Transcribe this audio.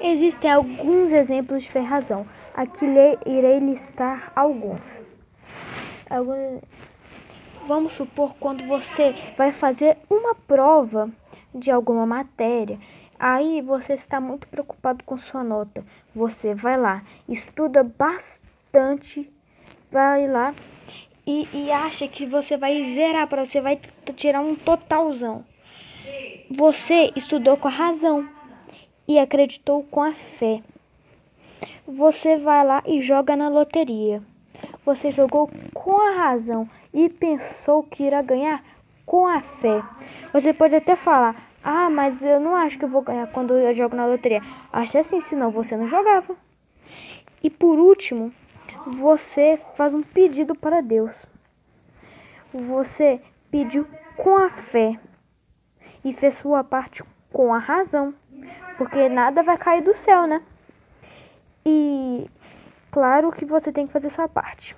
Existem alguns exemplos de razão. Aqui irei listar alguns. alguns. Vamos supor quando você vai fazer uma prova de alguma matéria. Aí você está muito preocupado com sua nota. Você vai lá, estuda bastante, vai lá e, e acha que você vai zerar para você vai tirar um totalzão. Você estudou com a razão e acreditou com a fé. Você vai lá e joga na loteria. Você jogou com a razão e pensou que irá ganhar com a fé. Você pode até falar: Ah, mas eu não acho que vou ganhar quando eu jogo na loteria. Acha assim, senão você não jogava. E por último, você faz um pedido para Deus. Você pediu com a fé e fez sua parte com a razão, porque nada vai cair do céu, né? E claro que você tem que fazer sua parte.